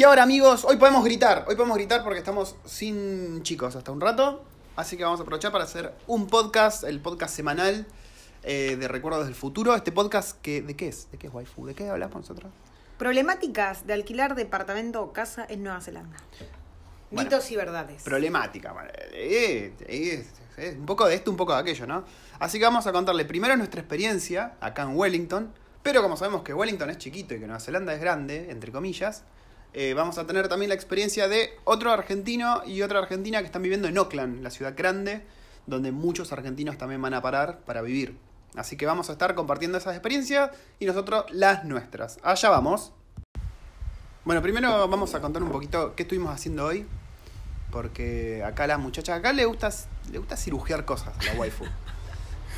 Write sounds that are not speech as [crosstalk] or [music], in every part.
¿Qué ahora, amigos? Hoy podemos gritar. Hoy podemos gritar porque estamos sin chicos hasta un rato. Así que vamos a aprovechar para hacer un podcast, el podcast semanal eh, de Recuerdos del Futuro. Este podcast que, ¿de qué es? ¿De qué es waifu? ¿De qué hablamos nosotros? Problemáticas de alquilar departamento o casa en Nueva Zelanda. Bueno, Mitos y verdades. Problemática. bueno, eh, eh, eh, un poco de esto, un poco de aquello, ¿no? Así que vamos a contarle primero nuestra experiencia acá en Wellington. Pero como sabemos que Wellington es chiquito y que Nueva Zelanda es grande, entre comillas, eh, vamos a tener también la experiencia de otro argentino y otra argentina que están viviendo en Auckland, la ciudad grande, donde muchos argentinos también van a parar para vivir. Así que vamos a estar compartiendo esas experiencias y nosotros las nuestras. Allá vamos. Bueno, primero vamos a contar un poquito qué estuvimos haciendo hoy. Porque acá la muchacha, acá le gusta, le gusta cirugiar cosas a la waifu.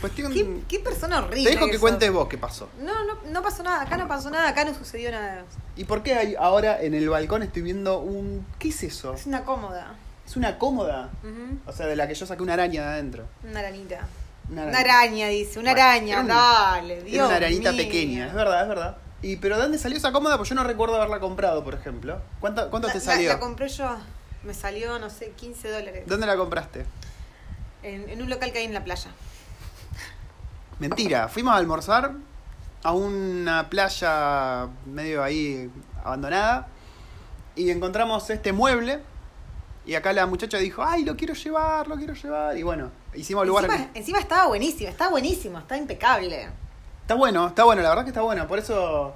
Cuestión... ¿Qué, qué persona horrible. Te dejo que cuentes vos qué pasó. No, no, no pasó nada. Acá no pasó nada. Acá no sucedió nada. ¿Y por qué hay- ahora en el balcón estoy viendo un... ¿Qué es eso? Es una cómoda. Es una cómoda. O sea, de la que yo saqué una araña de adentro. Una aranita. Una Una araña, dice. Una Bueno, araña. un- Dale, Dios Era una aranita mío. pequeña, es verdad, es verdad. ¿Y pero dónde salió esa cómoda? Pues yo no recuerdo haberla comprado, por ejemplo. ¿Cuánto, cuánto La- te la- salió? La, compré yo. Me salió, no sé, 15 dólares. ¿Dónde la compraste? En, en un local que hay en la playa. Mentira, fuimos a almorzar a una playa medio ahí abandonada y encontramos este mueble y acá la muchacha dijo, ay, lo quiero llevar, lo quiero llevar. Y bueno, hicimos lugar... Encima, encima estaba buenísimo. Está buenísimo. Está impecable. Está bueno, está bueno, la verdad que está bueno, por eso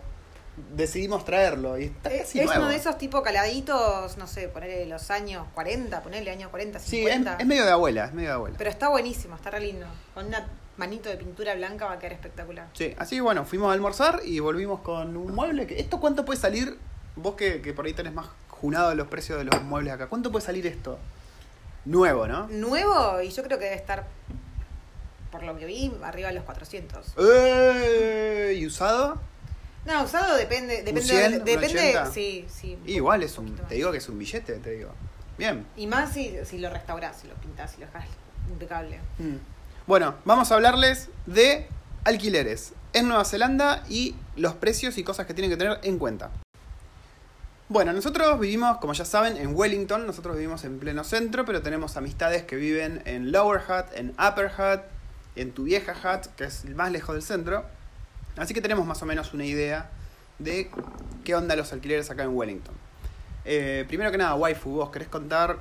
decidimos traerlo. Y está Es, casi es nuevo. uno de esos tipo caladitos, no sé, ponerle los años 40, ponerle años 40, Sí, es, 50. es medio de abuela, es medio de abuela. Pero está buenísimo, está re lindo. Con una manito de pintura blanca va a quedar espectacular. Sí, así que bueno, fuimos a almorzar y volvimos con un mueble. que ¿Esto cuánto puede salir? Vos que, que por ahí tenés más junado los precios de los muebles acá. ¿Cuánto puede salir esto? Nuevo, ¿no? Nuevo y yo creo que debe estar, por lo que vi, arriba de los 400. ¡Eh! ¿Y usado? No, usado depende, depende, 100, un depende, 80? sí, sí. Igual es un, te digo que es un billete, te digo. Bien. Y más si, si lo restaurás, si lo pintás, si lo dejás impecable. Mm. Bueno, vamos a hablarles de alquileres en Nueva Zelanda y los precios y cosas que tienen que tener en cuenta. Bueno, nosotros vivimos, como ya saben, en Wellington, nosotros vivimos en pleno centro, pero tenemos amistades que viven en Lower Hutt, en Upper Hutt, en tu vieja Hutt, que es el más lejos del centro. Así que tenemos más o menos una idea de qué onda los alquileres acá en Wellington. Eh, primero que nada, waifu, vos querés contar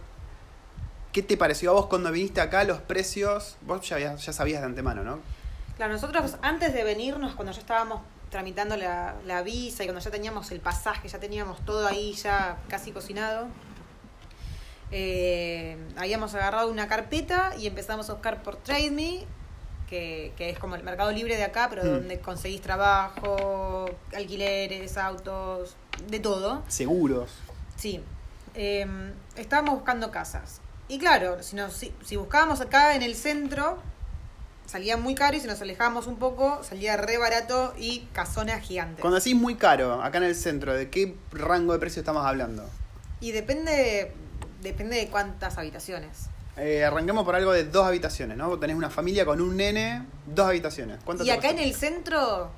qué te pareció a vos cuando viniste acá, los precios, vos ya, habías- ya sabías de antemano, ¿no? Claro, nosotros antes de venirnos, cuando ya estábamos tramitando la, la visa y cuando ya teníamos el pasaje, ya teníamos todo ahí ya casi cocinado, eh, habíamos agarrado una carpeta y empezamos a buscar por Trade Me, que, que es como el mercado libre de acá, pero Mm. donde conseguís trabajo, alquileres, autos, de todo. Seguros. Sí. Eh, estábamos buscando casas. Y claro, si, nos, si, si buscábamos acá en el centro, salía muy caro y si nos alejábamos un poco, salía re barato y casonas gigantes. Cuando decís muy caro, acá en el centro, ¿de qué rango de precio estamos hablando? Y depende, depende de cuántas habitaciones. Eh, arranquemos por algo de dos habitaciones, ¿no? Vos tenés una familia con un nene, dos habitaciones. ¿Cuánto Y acá en el centro,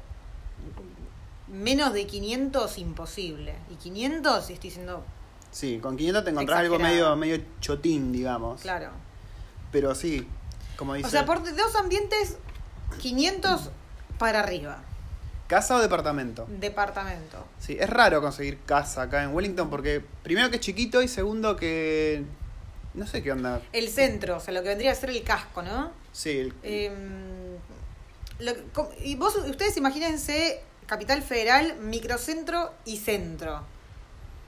menos de 500 imposible. Y 500, y estoy diciendo, Sí, con 500 te encontrás algo medio, medio chotín, digamos. claro. Pero sí, como dice. O sea, por dos ambientes, 500 para arriba. ¿Casa o departamento? Departamento. Sí, es raro conseguir casa acá en Wellington porque primero que es chiquito y segundo que... No sé qué onda. El centro, o sea, lo que vendría a ser el casco, ¿no? Sí, el- Eh, lo y vos, ustedes imagínense Capital Federal, microcentro y centro.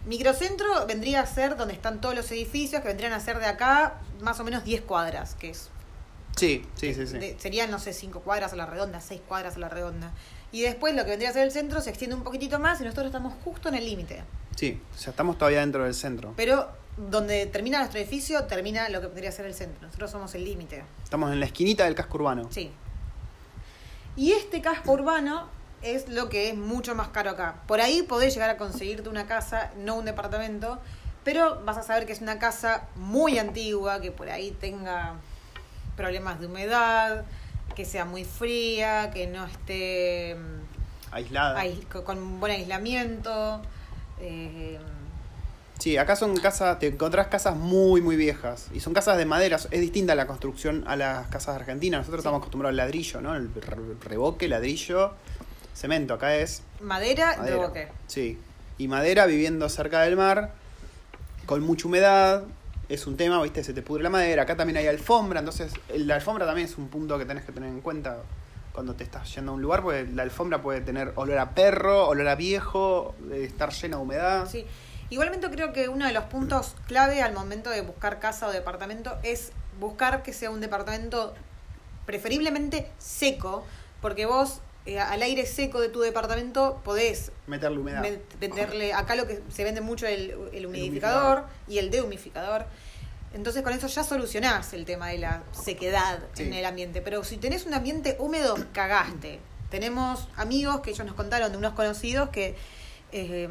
Microcentro vendría a ser donde están todos los edificios, que vendrían a ser de acá más o menos 10 cuadras, que es sí, sí, sí. sí. de- serían, no sé, 5 cuadras a la redonda, 6 cuadras a la redonda. Y después lo que vendría a ser el centro se extiende un poquitito más y nosotros estamos justo en el límite. Sí, o sea, estamos todavía dentro del centro. Pero donde termina nuestro edificio, termina lo que vendría a ser el centro. Nosotros somos el límite. Estamos en la esquinita del casco urbano. Sí. Y este casco urbano es lo que es mucho más caro acá. Por ahí podés llegar a conseguirte una casa, no un departamento, pero vas a saber que es una casa muy antigua, que por ahí tenga problemas de humedad, que sea muy fría, que no esté mm, Aislada. ais- co- con buen aislamiento. eh, Sí, acá son casas, te encontrás casas muy, muy viejas. Y son casas de madera. Es distinta la construcción a las casas argentinas. Nosotros Sí. estamos acostumbrados al ladrillo, ¿no? El re- reboque, ladrillo, cemento. Acá es Madera, madera. de boque. Sí. Y madera viviendo cerca del mar, con mucha humedad. Es un tema, ¿viste? Se te pudre la madera. Acá también hay alfombra. Entonces, la alfombra también es un punto que tenés que tener en cuenta cuando te estás yendo a un lugar. Porque la alfombra puede tener olor a perro, olor a viejo, estar llena de humedad. Sí. Igualmente creo que uno de los puntos clave al momento de buscar casa o departamento es buscar que sea un departamento preferiblemente seco, porque vos eh, al aire seco de tu departamento podés Meterle humedad. met- meterle acá lo que se vende mucho el, el humidificador humidificador. y el dehumificador. Entonces con eso ya solucionás el tema de la sequedad Sí. en el ambiente. Pero si tenés un ambiente húmedo, [coughs] cagaste. Tenemos amigos que ellos nos contaron de unos conocidos que eh,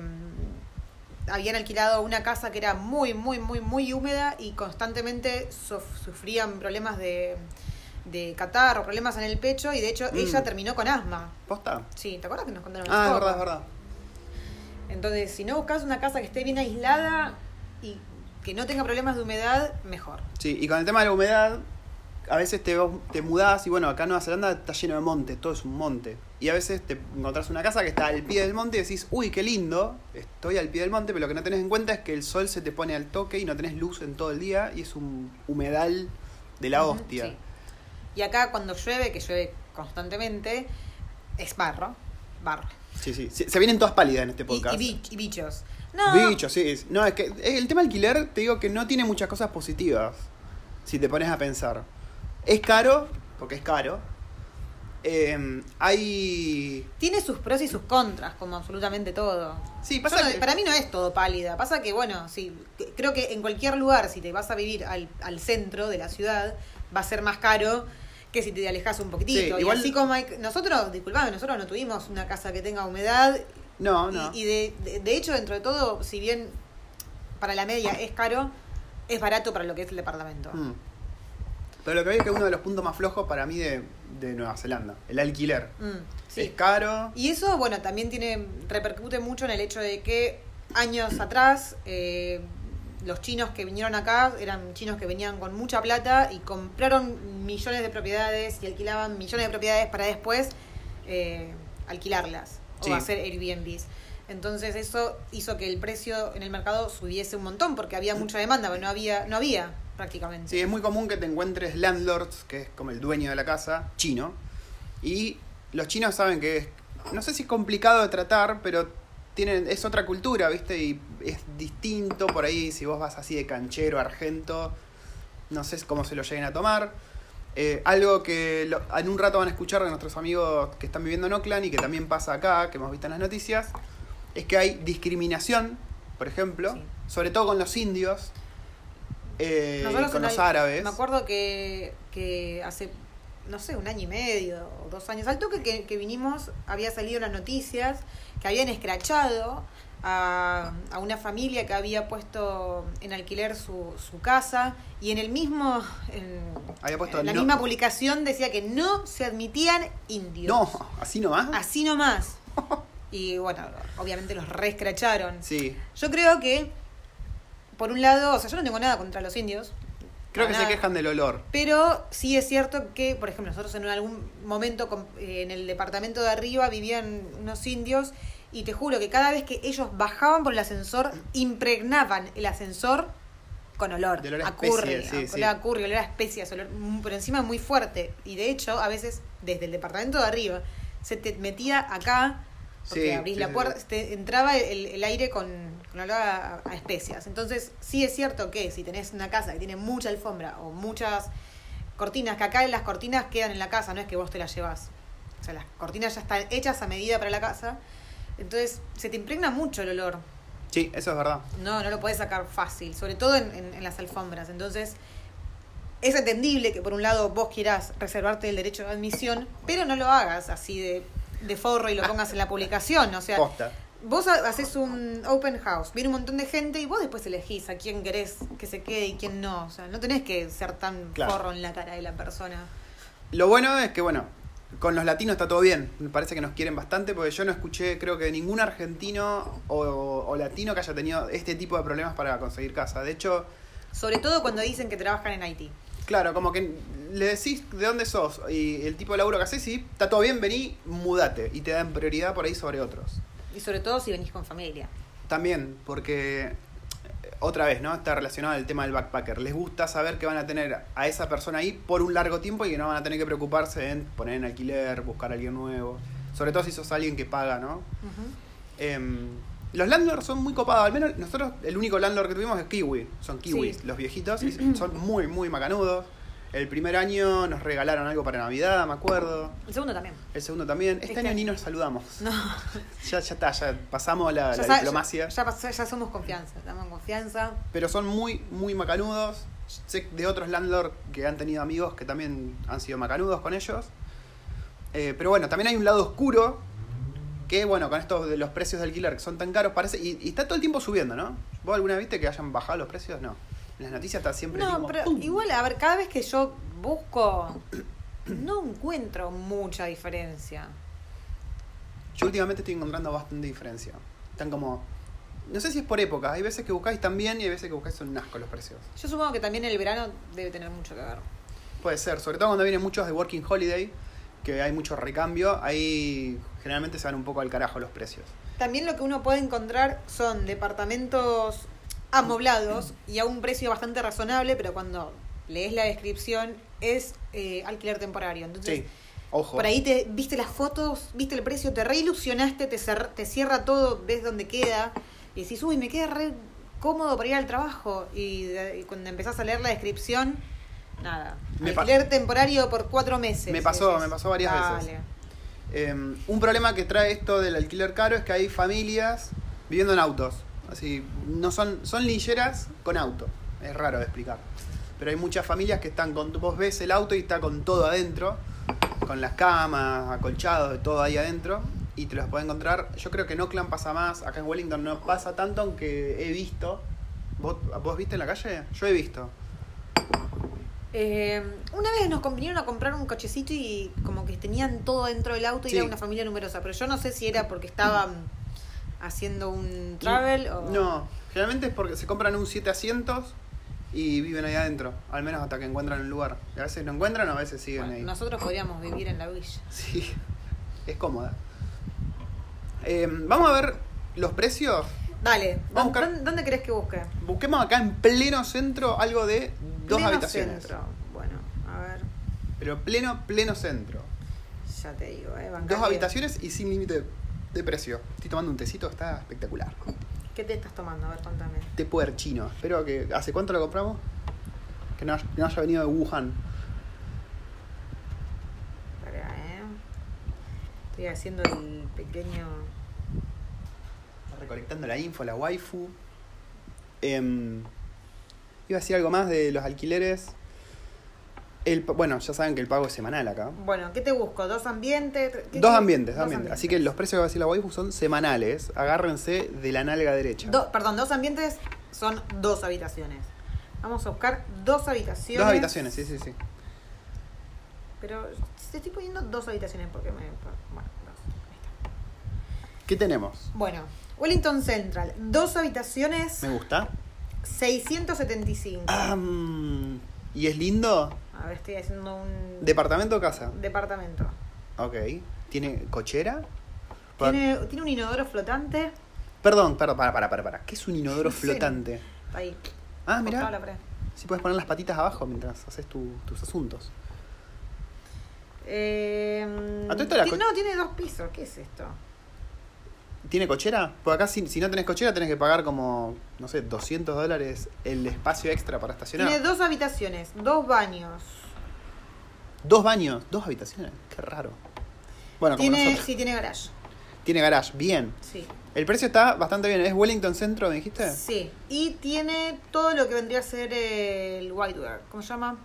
habían alquilado una casa que era muy, muy, muy, muy húmeda y constantemente sufrían problemas de, de catarro, problemas en el pecho y de hecho Mm. ella terminó con asma. ¿Posta? Sí, ¿te acuerdas que nos contaron? Ah, es verdad, es verdad. Entonces, si no buscas una casa que esté bien aislada y que no tenga problemas de humedad, mejor. Sí, y con el tema de la humedad, a veces te, te mudás y bueno, acá en Nueva Zelanda está lleno de monte, todo es un monte. Y a veces te encontrás una casa que está al pie del monte y decís, uy, qué lindo, estoy al pie del monte, pero lo que no tenés en cuenta es que el sol se te pone al toque y no tenés luz en todo el día y es un humedal de la hostia. sí. Y acá cuando llueve, que llueve constantemente, es barro. Barro. Sí, sí, Se, vienen todas pálidas en este podcast. y bich- y bichos. No, Bichos, sí. es- No, es que el tema alquiler, te digo que no tiene muchas cosas positivas. Si te pones a pensar. Es caro, porque es caro. Eh, hay. tiene sus pros y sus contras, como absolutamente todo. Sí, pasa no- que- Para mí no es todo pálida. Pasa que, bueno, sí, creo que en cualquier lugar, si te vas a vivir al, al centro de la ciudad, va a ser más caro que si te alejas un poquitito. Sí, y igual- así como hay- nosotros, disculpame, nosotros no tuvimos una casa que tenga humedad. No, y- no. Y, de, de- de hecho, dentro de todo, si bien para la media es caro, es barato para lo que es el departamento. Mm. Pero lo que veo es que uno de los puntos más flojos para mí de, de Nueva Zelanda, el alquiler. Mm, sí. Es caro. Y eso, bueno, también tiene repercute mucho en el hecho de que años atrás eh, los chinos que vinieron acá eran chinos que venían con mucha plata y compraron millones de propiedades y alquilaban millones de propiedades para después eh, alquilarlas Sí. o hacer Airbnbs. Entonces eso hizo que el precio en el mercado subiese un montón porque había mucha demanda, pero no había, no había prácticamente. Sí, es muy común que te encuentres landlords, que es como el dueño de la casa, chino. Y los chinos saben que es, no sé si es complicado de tratar, pero tienen, es otra cultura, ¿viste? Y es distinto por ahí si vos vas así de canchero, argento, no sé cómo se lo lleguen a tomar. Eh, algo que lo- en un rato van a escuchar de nuestros amigos que están viviendo en Oakland y que también pasa acá, que hemos visto en las noticias, es que hay discriminación, por ejemplo, Sí. sobre todo con los indios, eh, con los el- árabes. Me acuerdo que, que hace, no sé, un año y medio o dos años, al toque que, que vinimos, había salido en las noticias que habían escrachado a, a una familia que había puesto en alquiler su, su casa y en el mismo, en, Había puesto en la no- misma publicación decía que no se admitían indios. No, así nomás. Así nomás. [laughs] Y bueno, obviamente los reescracharon. Sí, Yo creo que, por un lado, o sea, yo no tengo nada contra los indios. Creo que se quejan del olor. Pero sí es cierto que, por ejemplo, nosotros en algún momento eh, en el departamento de arriba vivían unos indios y te juro que cada vez que ellos bajaban por el ascensor, impregnaban el ascensor con olor. De olor a a curry, sí, a- sí. olor a curry, olor a especias, olor, por encima muy fuerte. Y de hecho, a veces desde el departamento de arriba se te metía acá, porque Sí, abrís sí, la puerta, te entraba el, el aire con, con olor a, a especias. Entonces, sí es cierto que si tenés una casa que tiene mucha alfombra o muchas cortinas, que acá las cortinas quedan en la casa, no es que vos te las llevas. O sea, las cortinas ya están hechas a medida para la casa. Entonces, se te impregna mucho el olor. Sí, eso es verdad. No, no lo puedes sacar fácil, sobre todo en, en- en las alfombras. Entonces, es entendible que por un lado vos quieras reservarte el derecho de admisión, pero no lo hagas así de, de forro y lo pongas en la publicación. O sea, Posta. vos ha- haces un open house, viene un montón de gente y vos después elegís a quién querés que se quede y quién no. O sea, no tenés que ser tan Claro. forro en la cara de la persona. Lo bueno es que, bueno, con los latinos está todo bien. Me parece que nos quieren bastante porque yo no escuché, creo que ningún argentino o, o latino que haya tenido este tipo de problemas para conseguir casa. De hecho, Sobre todo cuando dicen que trabajan en Haití. Claro, como que le decís de dónde sos y el tipo de laburo que haces y está todo bien, vení, mudate. Y te dan prioridad por ahí sobre otros. Y sobre todo si venís con familia. También, porque eh, otra vez, ¿no? Está relacionado al tema del backpacker. Les gusta saber que van a tener a esa persona ahí por un largo tiempo y que no van a tener que preocuparse en poner en alquiler, buscar a alguien nuevo. Sobre todo si sos alguien que paga, ¿no? Em, los landlords son muy copados. Al menos nosotros, el único landlord que tuvimos es Kiwi. Son kiwis, Sí. los viejitos. Y [clears throat] son muy, muy macanudos. El primer año nos regalaron algo para Navidad, me acuerdo. El segundo también. El segundo también. Este, Este año ni nos saludamos. No, [laughs] Ya, ya está, ya pasamos la, ya, la diplomacia. ya, ya pasó- ya somos confianza, estamos en confianza. pero son muy, muy macanudos. Sé de otros landlords que han tenido amigos que también han sido macanudos con ellos. Eh, pero bueno, también hay un lado oscuro que, bueno, con estos de los precios de alquiler que son tan caros, parece. Y, y está todo el tiempo subiendo, ¿no? ¿Vos alguna vez viste que hayan bajado los precios? No. En las noticias está siempre. No, pero ¡pum! igual, a ver, cada vez que yo busco, no encuentro mucha diferencia. Yo últimamente estoy encontrando bastante diferencia. Están como. No sé si es por época. Hay veces que buscáis también y hay veces que buscáis son un asco los precios. Yo supongo que también el verano debe tener mucho que ver. Puede ser, sobre todo cuando vienen muchos de Working Holiday, que hay mucho recambio, ahí generalmente se van un poco al carajo los precios. También lo que uno puede encontrar son departamentos amoblados y a un precio bastante razonable, pero cuando lees la descripción es eh, alquiler temporario. Entonces, Sí, ojo. por ahí te viste las fotos, viste el precio, te reilusionaste, te, cer- te cierra todo, ves dónde queda y decís, uy, me queda re cómodo para ir al trabajo. Y, y cuando empezás a leer la descripción, nada. Me alquiler temporario por cuatro meses. Me pasó, me pasó varias veces. "Dale". Eh, un problema que trae esto del alquiler caro es que hay familias viviendo en autos. Así, no son, son lilleras con auto. Es raro de explicar. Pero hay muchas familias que están con. Vos ves el auto y está con todo adentro. Con las camas, acolchados, de todo ahí adentro. Y te los puedes encontrar. Yo creo que en Oakland pasa más. Acá en Wellington no pasa tanto, aunque he visto. ¿Vos, vos viste en la calle? Yo he visto. Eh, una vez nos vinieron a comprar un cochecito y como que tenían todo dentro del auto y Sí. era una familia numerosa, pero yo no sé si era porque estaban haciendo un travel o... No, generalmente es porque se compran un 7 asientos y viven ahí adentro, al menos hasta que encuentran un lugar. Y a veces no encuentran a veces siguen Bueno, ahí. nosotros podríamos vivir en la villa. [laughs] Sí, es cómoda. Eh, vamos a ver los precios. Dale, Vamos buscar- ¿dónde, dónde querés que busque? Busquemos acá en pleno centro algo de dos Pleno habitaciones. centro. Bueno, a ver, Pero pleno, pleno centro. ya te digo, eh, bancate. Dos habitaciones y sin límite de precio. Estoy tomando un tecito, está espectacular. ¿Qué te estás tomando? A ver, contame. Té puer chino. Espero que. ¿Hace cuánto lo compramos? Que no, no haya venido de Wuhan. Espera, eh. Estoy haciendo el pequeño... Está recolectando la info, la waifu. Em, iba a decir algo más de los alquileres. El, bueno, ya saben que el pago es semanal acá. Bueno, ¿qué te busco? ¿Dos ambientes? ¿Qué- Dos ambientes, dos ambientes. Así que los precios que va a decir la waifu son semanales. Agárrense de la nalga derecha. Do- perdón, dos ambientes son dos habitaciones. Vamos a buscar dos habitaciones. Dos habitaciones, sí, sí, sí. Pero te estoy poniendo dos habitaciones porque me. Bueno, dos. Ahí está. ¿Qué tenemos? Bueno, Wellington Central, dos habitaciones, ¿Me gusta? 675. Ah, mm, ¿Y es lindo? A ver, estoy haciendo un ¿Departamento o casa? departamento. Ok. ¿Tiene cochera? Pa- Tiene, tiene un inodoro flotante. Perdón, perdón, para, para, para, para. ¿Qué es un inodoro [laughs] Sí. flotante? Ahí. Ah, la mira. pared. Si puedes poner las patitas abajo mientras haces tu- tus asuntos. Eh, ¿A todo esto la ti- co- no, tiene dos pisos. ¿Qué es esto? ¿Tiene cochera? Porque acá si, si no tenés cochera tenés que pagar como, no sé, 200 dólares el espacio extra para estacionar. Tiene dos habitaciones, dos baños. Dos baños, dos habitaciones. Qué raro. Bueno, como Tiene, nosotros. sí, tiene garage. Tiene garage, bien. Sí. El precio está bastante bien. ¿Es Wellington Centro, me dijiste? Sí. Y tiene todo lo que vendría a ser el whiteware. ¿Cómo se llama?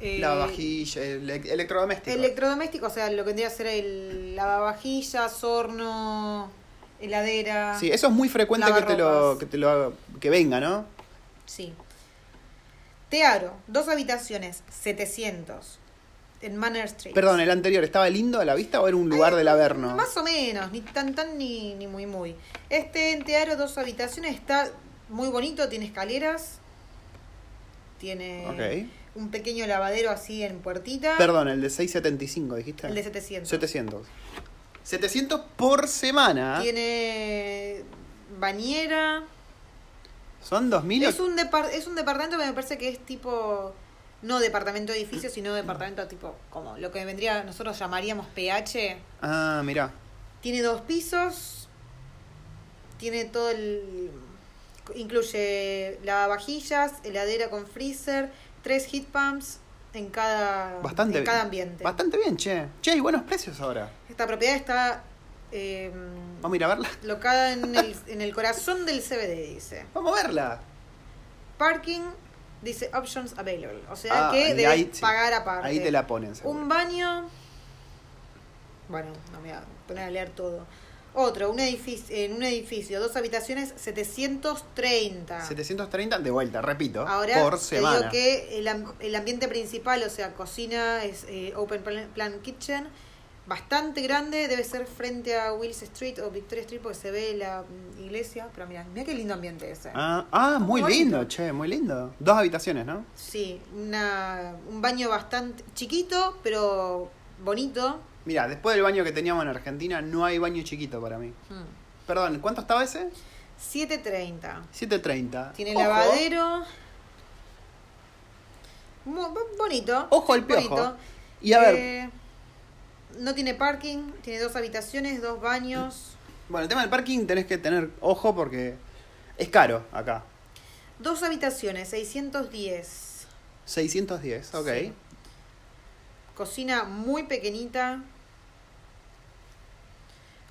Eh, Lavavajilla, ele- electrodoméstico. Electrodoméstico, o sea, lo que vendría a ser el lavavajillas, horno, heladera. Sí, eso es muy frecuente que te, lo, que te lo que venga, ¿no? Sí. Tearo, dos habitaciones, 700. en Manor Street. Perdón, el anterior, ¿estaba lindo a la vista o era un lugar del Averno? Más o menos, ni tan tan ni, ni muy muy. Este en Tearo, dos habitaciones, está muy bonito, tiene escaleras, tiene un pequeño lavadero así en puertita. Perdón, el de 675, dijiste. El de 700. 700. 700 por semana. Tiene bañera. Son 2000. Es un, es un departamento que me parece que es tipo, no departamento edificio, sino departamento tipo, como lo que vendría, nosotros llamaríamos PH. Ah, mirá. Tiene dos pisos, tiene todo el... Incluye lavavajillas, heladera con freezer, tres heat pumps en cada, Bastante en cada bien. ambiente. Bastante bien, che. Che, hay buenos precios ahora. Esta propiedad está eh, Vamos a ir a verla. locada en el, [laughs] en el corazón del CBD, dice. Vamos a verla. Parking dice options available. O sea Ah, que debes ahí pagar aparte. Ahí te la ponen, seguro. Un baño. Bueno, no me voy a poner a leer todo. Otro, un edificio, en un edificio, dos habitaciones, 730. 730 de vuelta, repito. Ahora por te semana. digo que el, am- el ambiente principal, o sea, cocina, es eh, Open Plan, Kitchen, bastante grande, debe ser frente a Wills Street o Victoria Street porque se ve la mm, iglesia. Pero mira, mira qué lindo ambiente ese. Ah, ah, muy Muy lindo, bonito. che, muy lindo. Dos habitaciones, ¿no? Sí, una, un baño bastante chiquito, pero bonito. Mira, después del baño que teníamos en Argentina, no hay baño chiquito para mí. Mm. Perdón, ¿cuánto estaba ese? 730. 730. Tiene Ojo. lavadero. Bonito. Ojo al piojo. bonito. Y a ver, Eh, no tiene parking, tiene dos habitaciones, dos baños, bueno, el tema del parking tenés que tener ojo porque es caro acá. dos habitaciones, 610. 610, ok. Sí. Cocina muy pequeñita.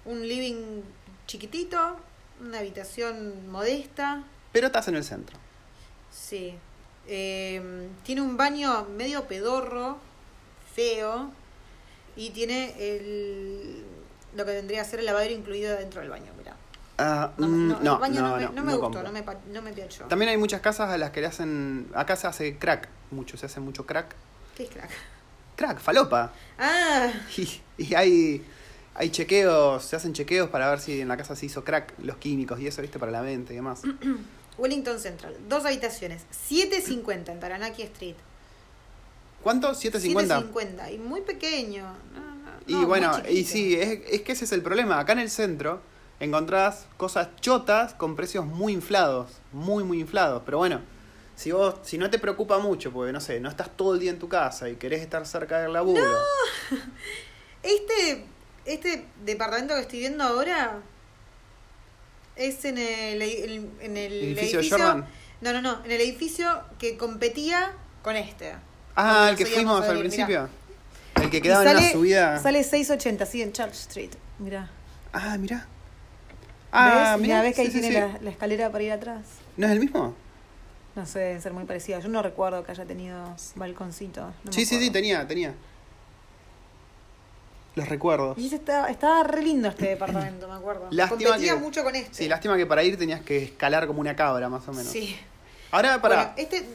Un living chiquitito, una habitación modesta. Pero estás en el centro. Sí. Eh, tiene un baño medio pedorro, feo, y tiene el, lo que vendría a ser el lavadero incluido dentro del baño, mirá. Ah, No, mm, no, el no, baño no, no, me, no, gustó, no me, no me piachó. También hay muchas casas a las que le hacen. Acá se hace crack, mucho, se hace mucho crack. ¿Qué es crack? Crack, falopa. Ah, Y, y hay, hay chequeos, se hacen chequeos para ver si en la casa se hizo crack, los químicos y eso, viste, para la mente y demás. [clears throat] Wellington Central, dos habitaciones, 750 en Taranaki Street. ¿Cuánto? ¿750? 750 y muy pequeño. No, no, Y no, bueno, y sí, es, es que ese es el problema. Acá en el centro encontrás cosas chotas con precios muy inflados, muy, muy inflados. Pero bueno, si vos, si no te preocupa mucho, porque no sé, no estás todo el día en tu casa y querés estar cerca del laburo. [laughs] Este, este departamento que estoy viendo ahora es en el, el- en el ¿Edificio Jordan? No, no, no, en el edificio que competía con este. Ah, el que fuimos al mirá. principio. El que quedaba en sale, una subida. Sale 680, sí, en Church Street. Mira. Ah, mirá. Ah, ¿Ves? mirá. Mirá, ¿ves que ahí sí, tiene sí. La, la escalera para ir atrás? ¿No es el mismo? No sé, deben ser muy parecidas. Yo no recuerdo que haya tenido balconcito. no sí, sí, sí, tenía, tenía. Los recuerdos. Y estaba, estaba re lindo este departamento, me acuerdo. Lástima Competía que- mucho con este. Sí, lástima que para ir tenías que escalar como una cabra, más o menos. Sí. Ahora, para. Bueno, este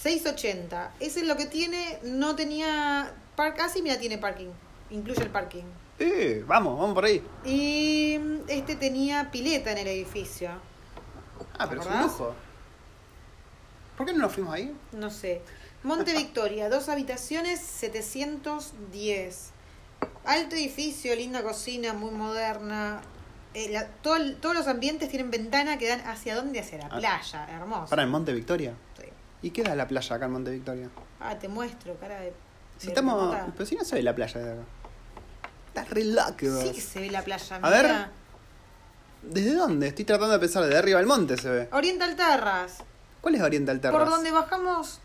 680, ese es lo que tiene, no tenía par casi mira tiene parking, incluye el parking. Eh, vamos, vamos por ahí. Y este tenía pileta en el edificio. Ah, pero es un lujo. ¿Por qué no nos fuimos ahí? No sé. Monte [laughs] Victoria, dos habitaciones, 710. Alto edificio, linda cocina, muy moderna. Eh, la- todo todos los ambientes tienen ventana que dan hacia dónde? Hacia la Ah. playa, hermoso. Para en Monte Victoria. Sí. ¿Y qué da la playa acá en Monte Victoria? Ah, te muestro, cara de. Si de estamos. remota. Pero si no se ve la playa de acá. Está re loco. Sí que se ve la playa. A ver. ¿Desde dónde? Estoy tratando de pensar. De arriba del monte se ve. Oriental Terras. ¿Cuál es Oriental Terrace? Por donde bajamos,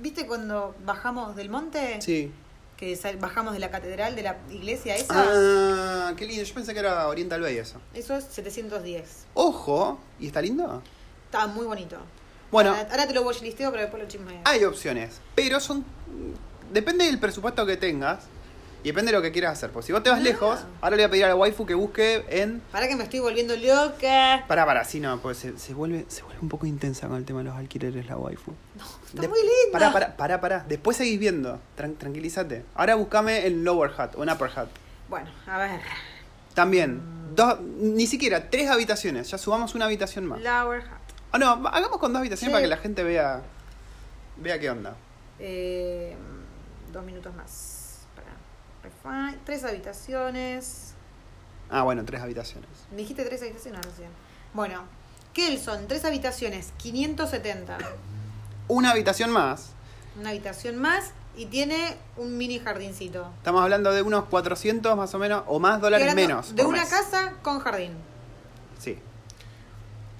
¿viste cuando bajamos del monte? Sí. Que bajamos de la catedral, de la iglesia esa. Ah, qué lindo. Yo pensé que era Oriental Bay eso. Eso es 710. Ojo. ¿Y está lindo? Está muy bonito. Bueno, Ahora, ahora te lo voy listeo, pero después lo chismeo. hay opciones. Pero son. Depende del presupuesto que tengas. Y depende de lo que quieras hacer. Pues si vos te vas Ah. lejos, ahora le voy a pedir a la waifu que busque en. Para que me estoy volviendo loca. Pará, pará, sí, no, pues se, se vuelve, se vuelve un poco intensa con el tema de los alquileres la waifu. No, está De- muy linda. Pará, pará, pará, pará. Después seguís viendo. Tran- tranquilízate. Ahora buscame en Lower Hat o en Upper Hat. Bueno, a ver. También. Dos, ni siquiera tres habitaciones. Ya subamos una habitación más. Lower Hat. Ah, no, hagamos con dos habitaciones Sí. para que la gente vea. Vea qué onda. Eh, dos minutos más. Refine. Tres habitaciones. Ah, bueno, tres habitaciones. Me dijiste tres habitaciones recién. Bueno, Kelson, tres habitaciones, 570. Una habitación más. Una habitación más y tiene un mini jardincito. Estamos hablando de unos 400 más o menos, o más dólares menos. De por una mes. casa con jardín. Sí.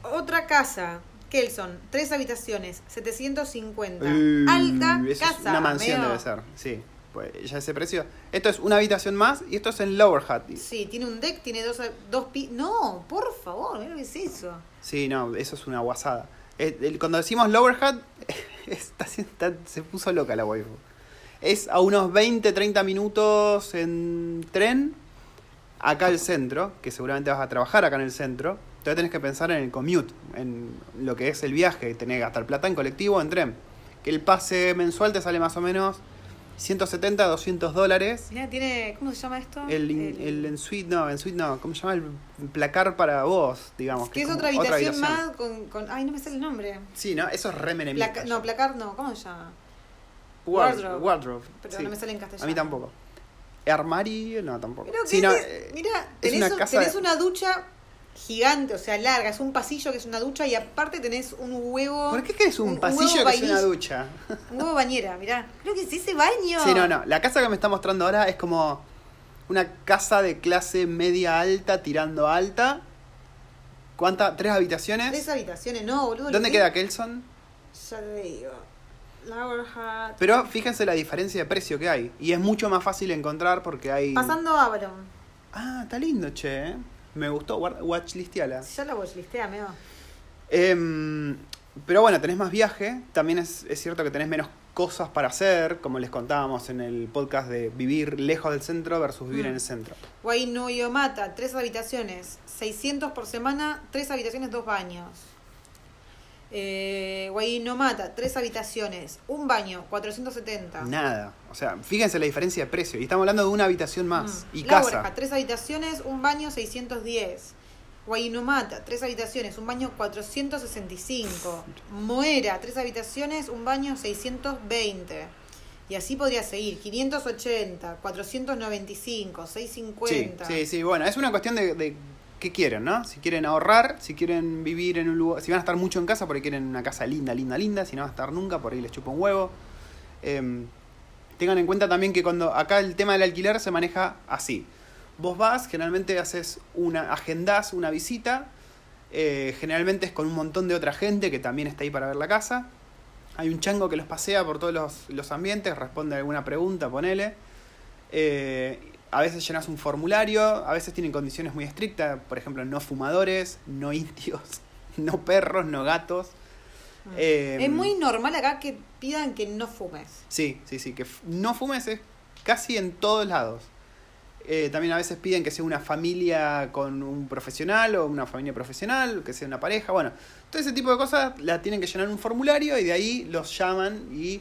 Otra casa, Kelson, tres habitaciones, 750. Uh, Alta casa. una mansión medio- debe ser. Sí. Pues ya ese precio. Esto es una habitación más y esto es en Lower Hat. Sí, tiene un deck, tiene dos, dos pi... No, por favor, mira lo que es eso. Sí, no, eso es una guasada. Eh, cuando decimos Lower Hat, [laughs] está, está- se puso loca la waifu. Es a unos 20, 30 minutos en tren, acá al centro, que seguramente vas a trabajar acá en el centro. Entonces tenés que pensar en el commute, en lo que es el viaje. Tenés que gastar plata en colectivo o en tren. Que el pase mensual te sale más o menos 170, 200 dólares. Mira, tiene. ¿Cómo se llama esto? El, el en suite no, en suite no, ¿cómo se llama? El placar para vos, digamos. que es otra habitación, más con, con. Ay, no me sale el nombre. Sí, ¿no? Eso es re menemista Placa- no, placar no, ¿cómo se llama? Ward- wardrobe. wardrobe, Pero sí. no me sale en castellano. A mí tampoco. Armario, no, tampoco. Pero Sí, que no, es- eh, mira, es tenés, una un- casa tenés una ducha gigante, o sea, larga, es un pasillo que es una ducha y aparte tenés un huevo. ¿Por qué querés un, un pasillo que es una ducha? Un huevo bañera, mirá. Creo que es ese baño. Sí, no, no. La casa que me está mostrando ahora es como una casa de clase media alta tirando a alta. ¿Cuántas? ¿Tres habitaciones? Tres habitaciones, no, boludo. ¿Dónde que- queda Kelson? Ya te digo. Lower Hat. Pero fíjense la diferencia de precio que hay. Y es mucho más fácil encontrar porque hay... Pasando Avalon. Ah, está lindo, che. ¿Eh? Me gustó. Watchlisteala. Ya la watchlistea, meo. Em, pero bueno, tenés más viaje. También es, es cierto que tenés menos cosas para hacer, como les contábamos en el podcast de vivir lejos del centro versus vivir Mm. en el centro. Guaynuyomata, tres habitaciones, 600 por semana, tres habitaciones, dos baños. Eh, Guaynomata, tres habitaciones, un baño, 470. Nada. O sea, fíjense la diferencia de precio. Y estamos hablando de una habitación más. Mm. Y casa. tres habitaciones, un baño, 610. Guaynomata, tres habitaciones, un baño, 465. Moera, tres habitaciones, un baño, 620. Y así podría seguir. 580, 495, Sí, 650. sí, sí. Bueno, es una cuestión de, de qué quieren, ¿no? Si quieren ahorrar, si quieren vivir en un lugar. Si van a estar mucho en casa, porque quieren una casa linda, linda, linda. Si no van a estar nunca, por ahí les chupa un huevo. Em, tengan en cuenta también que cuando acá el tema del alquiler se maneja así. Vos vas, generalmente haces una, agendás una visita, eh, generalmente es con un montón de otra gente que también está ahí para ver la casa. Hay un chango que los pasea por todos los, los ambientes, responde alguna pregunta, ponele. Eh, a veces llenas un formulario, a veces tienen condiciones muy estrictas, por ejemplo, no fumadores, no indios, [laughs] no perros, no gatos. Mm. Eh, es muy normal acá que pidan que no fumes. Sí, sí, sí, que no fumes es casi en todos lados. Eh, también a veces piden que sea una familia con un profesional o una familia profesional, que sea una pareja, bueno, todo ese tipo de cosas la tienen que llenar en un formulario y de ahí los llaman y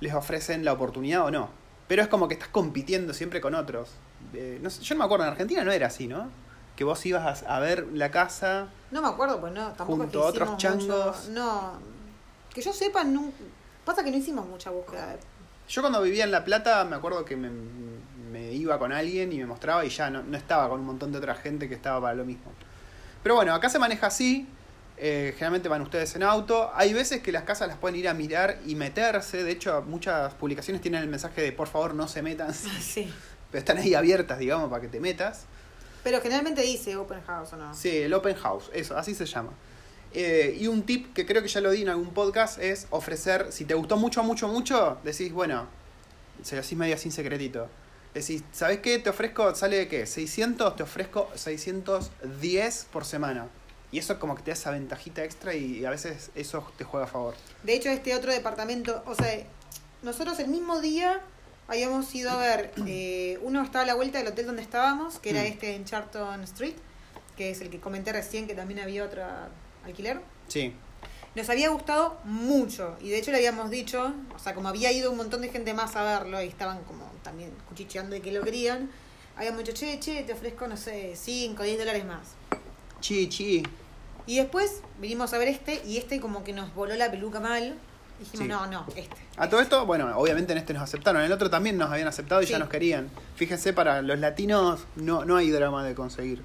les ofrecen la oportunidad o no. Pero es como que estás compitiendo siempre con otros. Eh, no sé, yo no me acuerdo, en Argentina no era así, ¿no? Que vos ibas a, a ver la casa. No me acuerdo, pues no, tampoco Junto es a que otros mucho- changos. no, que yo sepa, no, pasa que no hicimos mucha búsqueda. Yo cuando vivía en La Plata me acuerdo que me, me iba con alguien y me mostraba y ya no, no estaba con un montón de otra gente que estaba para lo mismo. Pero bueno, acá se maneja así. eh, generalmente van ustedes en auto. Hay veces que las casas las pueden ir a mirar y meterse. De hecho, muchas publicaciones tienen el mensaje de por favor no se metan. [laughs] Sí. Pero están ahí abiertas, digamos, para que te metas. Pero generalmente dice open house o no. Sí, el open house, eso, así se llama. Eh, y un tip que creo que ya lo di en algún podcast es ofrecer, si te gustó mucho, mucho, mucho, decís, bueno, se lo decís medio sin secretito. Decís, ¿sabes qué? Te ofrezco, sale de qué? 600, te ofrezco 610 por semana. Y eso como que te da esa ventajita extra y a veces eso te juega a favor. De hecho, este otro departamento, o sea, nosotros el mismo día habíamos ido a ver, eh, uno estaba a la vuelta del hotel donde estábamos, que era Mm. este en Charlton Street, que es el que comenté recién, que también había otro alquiler. Sí. Nos había gustado mucho y de hecho le habíamos dicho, o sea, como había ido un montón de gente más a verlo y estaban como también cuchicheando de que lo querían, habíamos dicho, che, che, te ofrezco, no sé, 5, 10 dólares más. Chi, chi. Y después vinimos a ver este y este como que nos voló la peluca mal. Dijimos, Sí. no, no, este. A todo esto, bueno, obviamente en este nos aceptaron, en el otro también nos habían aceptado y ya nos querían. Fíjense, para los latinos no, no hay drama de conseguir.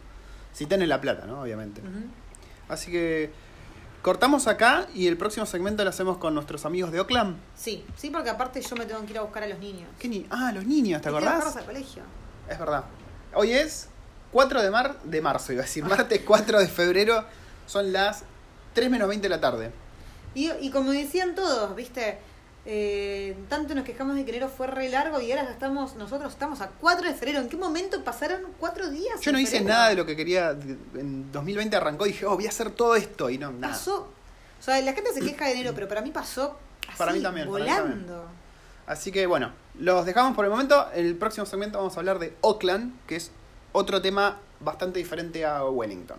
Si tienen la plata, ¿no? Obviamente. Así que cortamos acá y el próximo segmento lo hacemos con nuestros amigos de Oakland. Sí, sí, porque aparte yo me tengo que ir a buscar a los niños. ¿Qué ni ah, los niños, ¿te acordás? al colegio. Es verdad. Hoy es 4 de, mar de marzo, iba a decir, [laughs] martes 4 de febrero, son las 3 menos 20 de la tarde. Y, y como decían todos, viste, Eh, tanto nos quejamos de que enero fue re largo y ahora ya estamos, nosotros estamos a 4 de febrero. ¿En qué momento pasaron 4 días? Yo no hice febrero? nada de lo que quería. En 2020 arrancó y dije, oh, voy a hacer todo esto. Y no, nada. Pasó. O sea, la gente se queja de enero, pero para mí pasó así, Para mí también, para mí volando. Así que bueno, los dejamos por el momento. En el próximo segmento vamos a hablar de Oakland, que es otro tema bastante diferente a Wellington.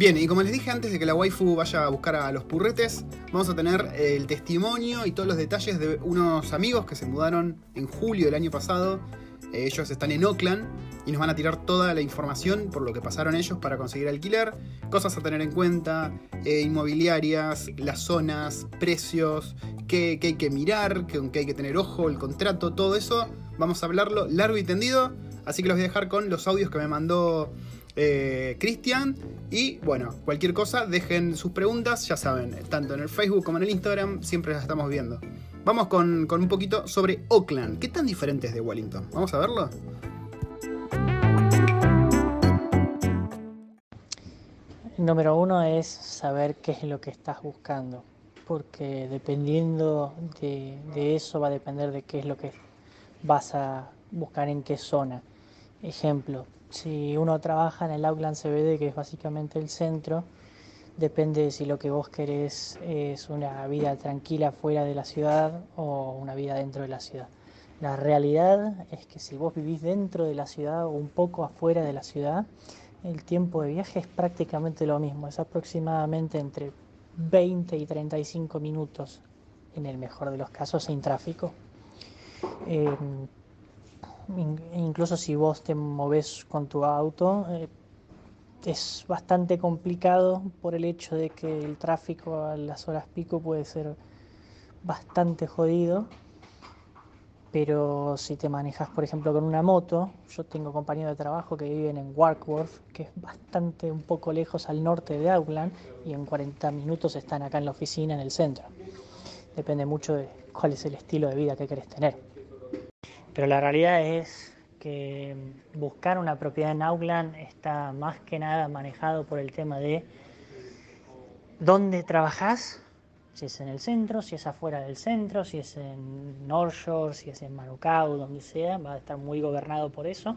Bien, y como les dije antes de que la waifu vaya a buscar a los purretes, vamos a tener el testimonio y todos los detalles de unos amigos que se mudaron en julio del año pasado. Eh, ellos están en Oakland y nos van a tirar toda la información por lo que pasaron ellos para conseguir alquiler, cosas a tener en cuenta, eh, inmobiliarias, las zonas, precios, qué, qué hay que mirar, qué, qué hay que tener ojo, el contrato, todo eso. Vamos a hablarlo largo y tendido, así que los voy a dejar con los audios que me mandó eh, Cristian. Y bueno, cualquier cosa, dejen sus preguntas, ya saben, tanto en el Facebook como en el Instagram, siempre las estamos viendo. Vamos con, con un poquito sobre Oakland. ¿Qué tan diferente es de Wellington? Vamos a verlo. Número uno es saber qué es lo que estás buscando, porque dependiendo de, de eso va a depender de qué es lo que vas a buscar en qué zona. Ejemplo, si uno trabaja en el Auckland CBD, que es básicamente el centro, depende de si lo que vos querés es una vida tranquila fuera de la ciudad o una vida dentro de la ciudad. La realidad es que si vos vivís dentro de la ciudad o un poco afuera de la ciudad, el tiempo de viaje es prácticamente lo mismo, es aproximadamente entre 20 y 35 minutos, en el mejor de los casos, sin tráfico. Eh, incluso si vos te moves con tu auto, eh, es bastante complicado por el hecho de que el tráfico a las horas pico puede ser bastante jodido. Pero si te manejas, por ejemplo, con una moto, yo tengo compañeros de trabajo que viven en Warkworth, que es bastante un poco lejos al norte de Auckland, y en 40 minutos están acá en la oficina en el centro. Depende mucho de cuál es el estilo de vida que querés tener. Pero la realidad es que buscar una propiedad en Auckland está más que nada manejado por el tema de dónde trabajás, si es en el centro, si es afuera del centro, si es en North Shore, si es en Manukau, donde sea, va a estar muy gobernado por eso.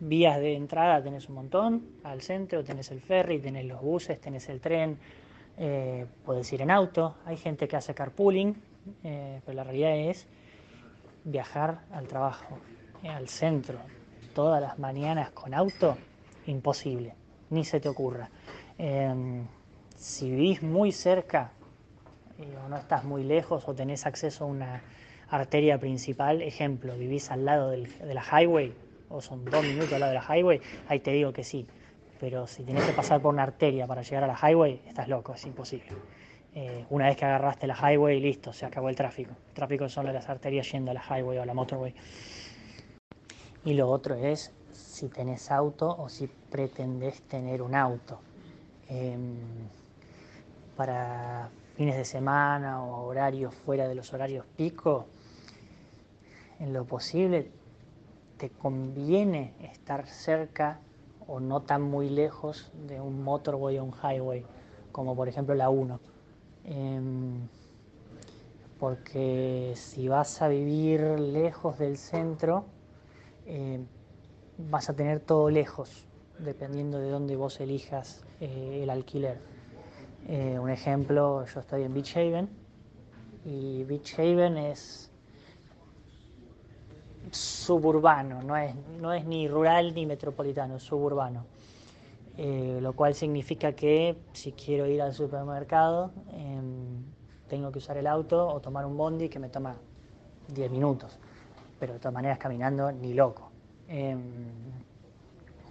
Vías de entrada tenés un montón, al centro tenés el ferry, tenés los buses, tenés el tren, eh, puedes ir en auto, hay gente que hace carpooling, eh, pero la realidad es viajar al trabajo, eh, al centro, todas las mañanas con auto, imposible, ni se te ocurra. Em, si vivís muy cerca eh, o no estás muy lejos o tenés acceso a una arteria principal, ejemplo, vivís al lado del- de la highway o son dos minutos al lado de la highway, ahí te digo que sí. Pero si tenés que pasar por una arteria para llegar a la highway, estás loco, es imposible. Eh, una vez que agarraste la highway, listo, se acabó el tráfico. El tráfico son las arterias yendo a la highway o a la motorway. Y lo otro es si tenés auto o si pretendés tener un auto. Em, para fines de semana o horarios fuera de los horarios pico, en lo posible te conviene estar cerca o no tan muy lejos de un motorway o un highway, como por ejemplo la 1. Em, porque si vas a vivir lejos del centro, eh, vas a tener todo lejos. dependiendo de dónde vos elijas eh, el alquiler. Eh, un ejemplo, yo estoy en Beach Haven y Beach Haven es suburbano, no es, no es ni rural ni metropolitano, es suburbano. Eh, lo cual significa que si quiero ir al supermercado em, tengo que usar el auto o tomar un bondi que me toma 10 minutos, pero de todas maneras caminando ni loco. Em,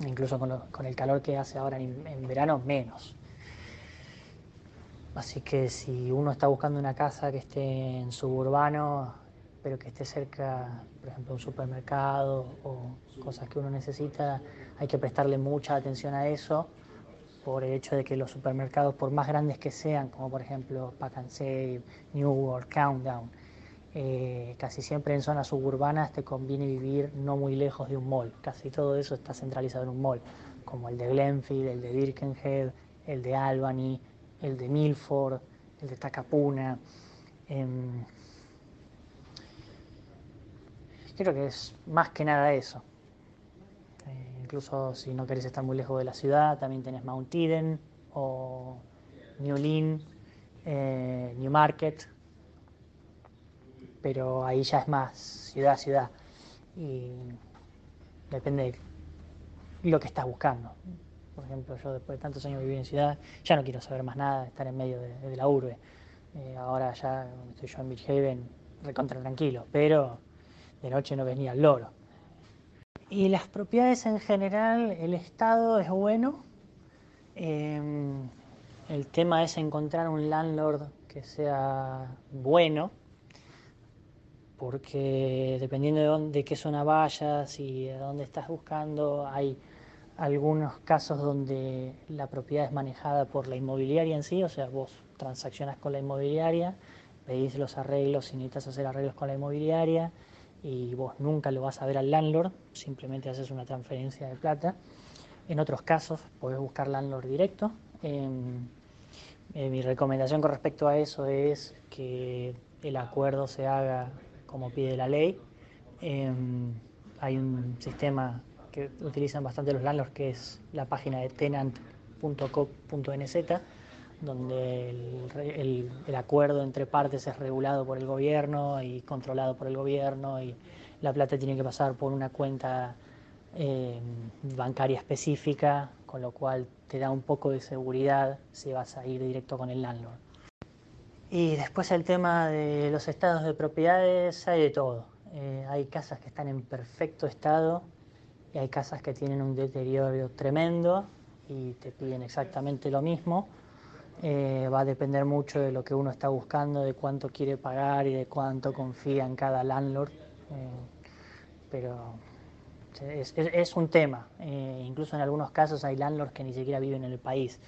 incluso con, el calor que hace ahora en, verano, menos. Así que si uno está buscando una casa que esté en suburbano, pero que esté cerca, por ejemplo, un supermercado o cosas que uno necesita, hay que prestarle mucha atención a eso por el hecho de que los supermercados, por más grandes que sean, como por ejemplo Pack and Save, New World, Countdown, eh, casi siempre en zonas suburbanas te conviene vivir no muy lejos de un mall. Casi todo eso está centralizado en un mall, como el de Glenfield, el de Birkenhead, el de Albany, el de Milford, el de Takapuna. Em, creo que es más que nada eso. Eh, incluso si no querés estar muy lejos de la ciudad, también tenés Mount Eden o New Lynn, eh, New Market, pero ahí ya es más ciudad a ciudad y depende de lo que estás buscando. Por ejemplo, yo después de tantos años vivir en ciudad, ya no quiero saber más nada, estar en medio de, la urbe. Eh, ahora ya estoy yo en Beach Haven, recontra tranquilo, pero de noche no venía el loro. Y las propiedades en general, el estado es bueno. Em, el tema es encontrar un landlord que sea bueno, porque dependiendo de, dónde, de qué zona vayas y de dónde estás buscando, hay algunos casos donde la propiedad es manejada por la inmobiliaria en sí, o sea, vos transaccionas con la inmobiliaria, pedís los arreglos si necesitas hacer arreglos con la inmobiliaria y vos nunca lo vas a ver al landlord, simplemente haces una transferencia de plata. En otros casos podés buscar landlord directo. Eh, mi recomendación con respecto a eso es que el acuerdo se haga como pide la ley. Em, hay un sistema que utilizan bastante los landlords que es la página de tenant.co.nz donde el, acuerdo entre partes es regulado por el gobierno y controlado por el gobierno y la plata tiene que pasar por una cuenta em, bancaria específica, con lo cual te da un poco de seguridad si vas a ir directo con el landlord. Y después el tema de los estados de propiedades, hay de todo. Eh, hay casas que están en perfecto estado y hay casas que tienen un deterioro tremendo y te piden exactamente lo mismo. Eh, va a depender mucho de lo que uno está buscando, de cuánto quiere pagar y de cuánto confía en cada landlord. Eh, pero es, un tema. incluso en algunos casos hay landlords que ni siquiera viven en el país.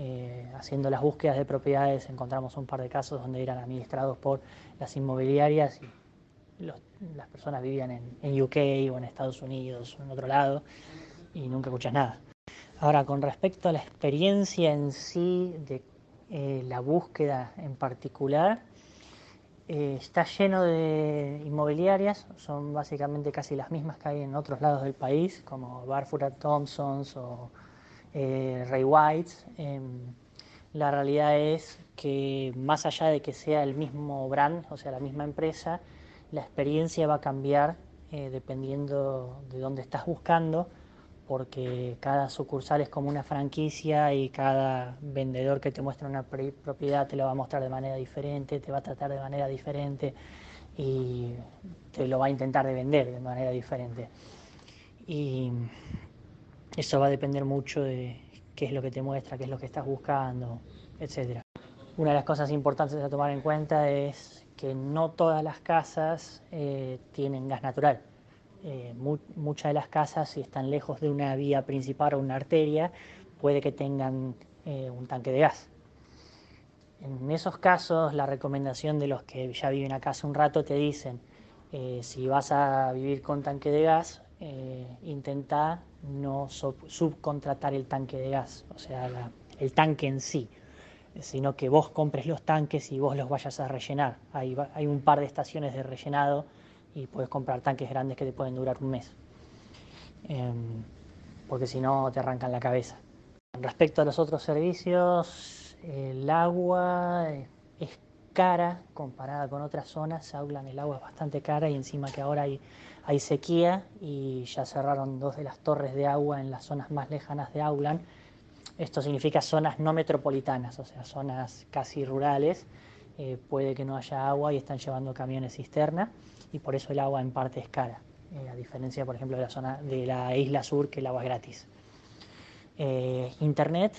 Eh, haciendo las búsquedas de propiedades encontramos un par de casos donde eran administrados por las inmobiliarias y las personas vivían en, UK o en Estados Unidos o en otro lado y nunca escuchas nada. Ahora, con respecto a la experiencia en sí de eh, la búsqueda en particular, eh, está lleno de inmobiliarias, son básicamente casi las mismas que hay en otros lados del país, como Barfoot Thompsons o eh, Ray White. Em, la realidad es que más allá de que sea el mismo brand, o sea, la misma empresa, la experiencia va a cambiar eh, dependiendo de dónde estás buscando, porque cada sucursal es como una franquicia y cada vendedor que te muestra una propiedad te lo va a mostrar de manera diferente, te va a tratar de manera diferente y te lo va a intentar de vender de manera diferente. Y eso va a depender mucho de qué es lo que te muestra, qué es lo que estás buscando, etc. Una de las cosas importantes a tomar en cuenta es que no todas las casas eh, tienen gas natural. Eh, muchas de las casas, si están lejos de una vía principal o una arteria, puede que tengan eh, un tanque de gas. En esos casos, la recomendación de los que ya viven acá hace un rato te dicen, si vas a vivir con tanque de gas, intenta no subcontratar el tanque de gas, o sea, el tanque en sí, sino que vos compres los tanques y vos los vayas a rellenar. Hay un par de estaciones de rellenado y puedes comprar tanques grandes que te pueden durar un mes. Em, porque si no te arrancan la cabeza. Respecto a los otros servicios, el agua es cara comparada con otras zonas. Auckland el agua es bastante cara y encima que ahora hay, hay sequía y ya cerraron dos de las torres de agua en las zonas más lejanas de Auckland. Esto significa zonas no metropolitanas, o sea, zonas casi rurales. Eh, puede que no haya agua y están llevando camiones cisterna y por eso el agua en parte es cara, eh, a diferencia, por ejemplo, de la zona de la isla sur que el agua es gratis. Eh, internet,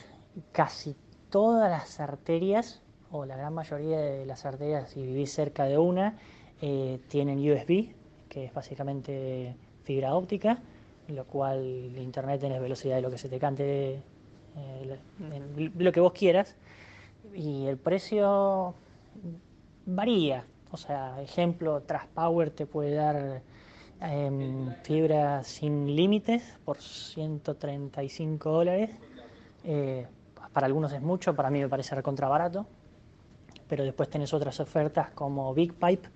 casi todas las arterias o la gran mayoría de las arterias, si vivís cerca de una, tienen USB, que es básicamente fibra óptica, lo cual el internet tenés velocidad de lo que se te cante, lo que vos quieras. Y el precio varía. O sea, ejemplo, Traspower te puede dar em, fibra sin límites por 135 dólares. Eh, para algunos es mucho, para mí me parece recontra barato. Pero después tenés otras ofertas como Big Pipe,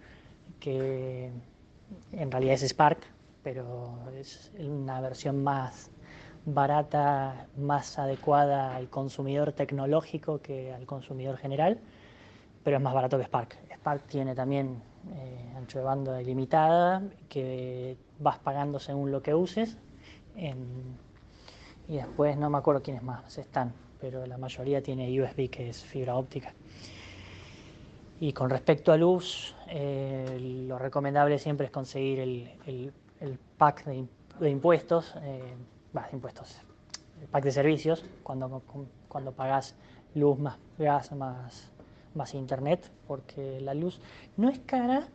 que en realidad es Spark, pero es una versión más barata, más adecuada al consumidor tecnológico que al consumidor general pero es más barato que Spark. Spark tiene también eh, ancho de banda ilimitada, que vas pagando según lo que uses. y después no me acuerdo quiénes más están, pero la mayoría tiene USB, que es fibra óptica. Y con respecto a luz, eh, lo recomendable siempre es conseguir el, pack de, impuestos, eh, impuestos, el pack de servicios, cuando, cuando pagas luz más gas más más internet, porque la luz no es cara,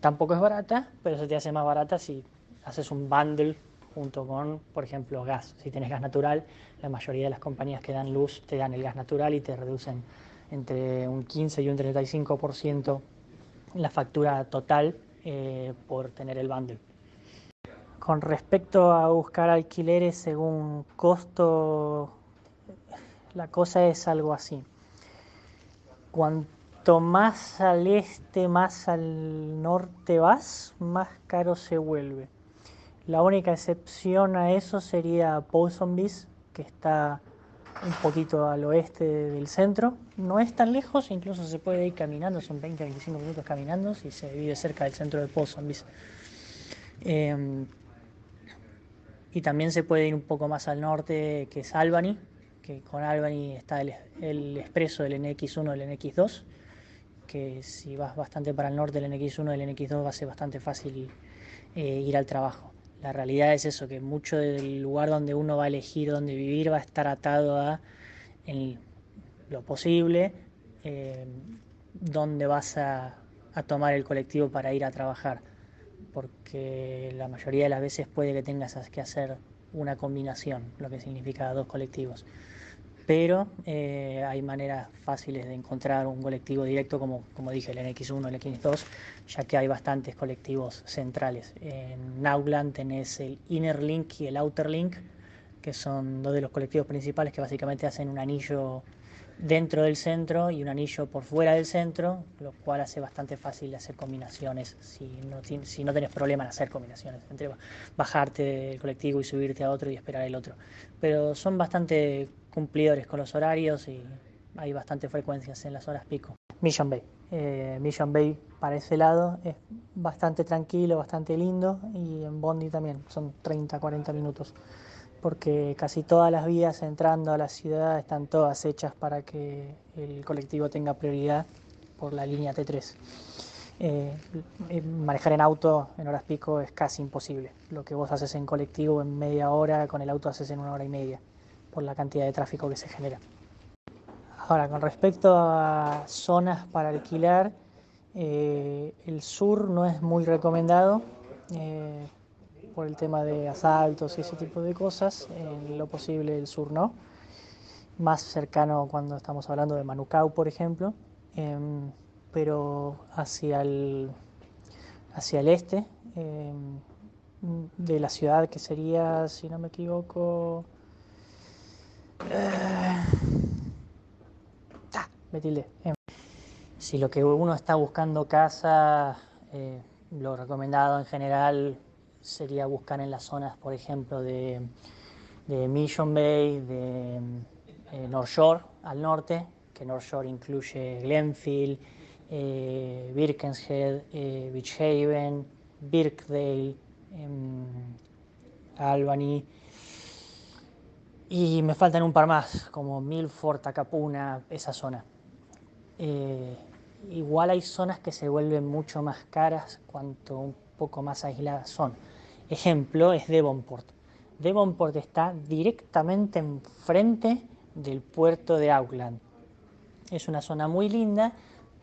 tampoco es barata, pero se te hace más barata si haces un bundle junto con, por ejemplo, gas. Si tienes gas natural, la mayoría de las compañías que dan luz te dan el gas natural y te reducen entre un 15 y un 35% la factura total eh, por tener el bundle. Con respecto a buscar alquileres según costo, la cosa es algo así cuanto más al este, más al norte vas, más caro se vuelve. La única excepción a eso sería Ponsonby, que está un poquito al oeste del centro. No es tan lejos, incluso se puede ir caminando, son 20-25 minutos caminando si se vive cerca del centro de Ponsonby. Em, y también se puede ir un poco más al norte, que es Albany, que con Albany está el, el expreso del NX1 del NX2, que si vas bastante para el norte del NX1 del NX2 va a ser bastante fácil eh, ir al trabajo. La realidad es eso, que mucho del lugar donde uno va a elegir dónde vivir va a estar atado a lo posible eh, dónde vas a, a tomar el colectivo para ir a trabajar, porque la mayoría de las veces puede que tengas que hacer una combinación, lo que significa dos colectivos pero eh, hay maneras fáciles de encontrar un colectivo directo, como, como dije, el NX1, el NX2, ya que hay bastantes colectivos centrales. En Auckland tenés el Inner Link y el Outer Link, que son dos de los colectivos principales que básicamente hacen un anillo dentro del centro y un anillo por fuera del centro, lo cual hace bastante fácil hacer combinaciones si no, si no tenés problema en hacer combinaciones, entre bajarte del colectivo y subirte a otro y esperar el otro. Pero son bastante cumplidores con los horarios y hay bastantes frecuencias en las horas pico. Mission Bay. Eh, Mission Bay para ese lado es bastante tranquilo, bastante lindo y en Bondi también son 30, 40 minutos porque casi todas las vías entrando a la ciudad están todas hechas para que el colectivo tenga prioridad por la línea T3. Eh, eh, manejar en auto en horas pico es casi imposible. Lo que vos haces en colectivo en media hora, con el auto haces en una hora y media, por la cantidad de tráfico que se genera. Ahora, con respecto a zonas para alquilar, eh, el sur no es muy recomendado por el tema de asaltos y ese tipo de cosas, en lo posible el sur no, más cercano cuando estamos hablando de Manucau, por ejemplo, em, pero hacia el, hacia el este em, de la ciudad, que sería, si no me equivoco, eh, ah, em, si lo que uno está buscando casa, eh, lo recomendado en general sería buscar en las zonas, por ejemplo, de Mission Bay, de eh, North Shore al norte, que North Shore incluye Glenfield, eh, Birkenhead, eh, Beach Haven, Birkdale, em, Albany. Y me faltan un par más, como Milford, Takapuna, esa zona. Eh, igual hay zonas que se vuelven mucho más caras cuanto un poco más aisladas son. Ejemplo es Devonport. Devonport está directamente enfrente del puerto de Auckland. Es una zona muy linda,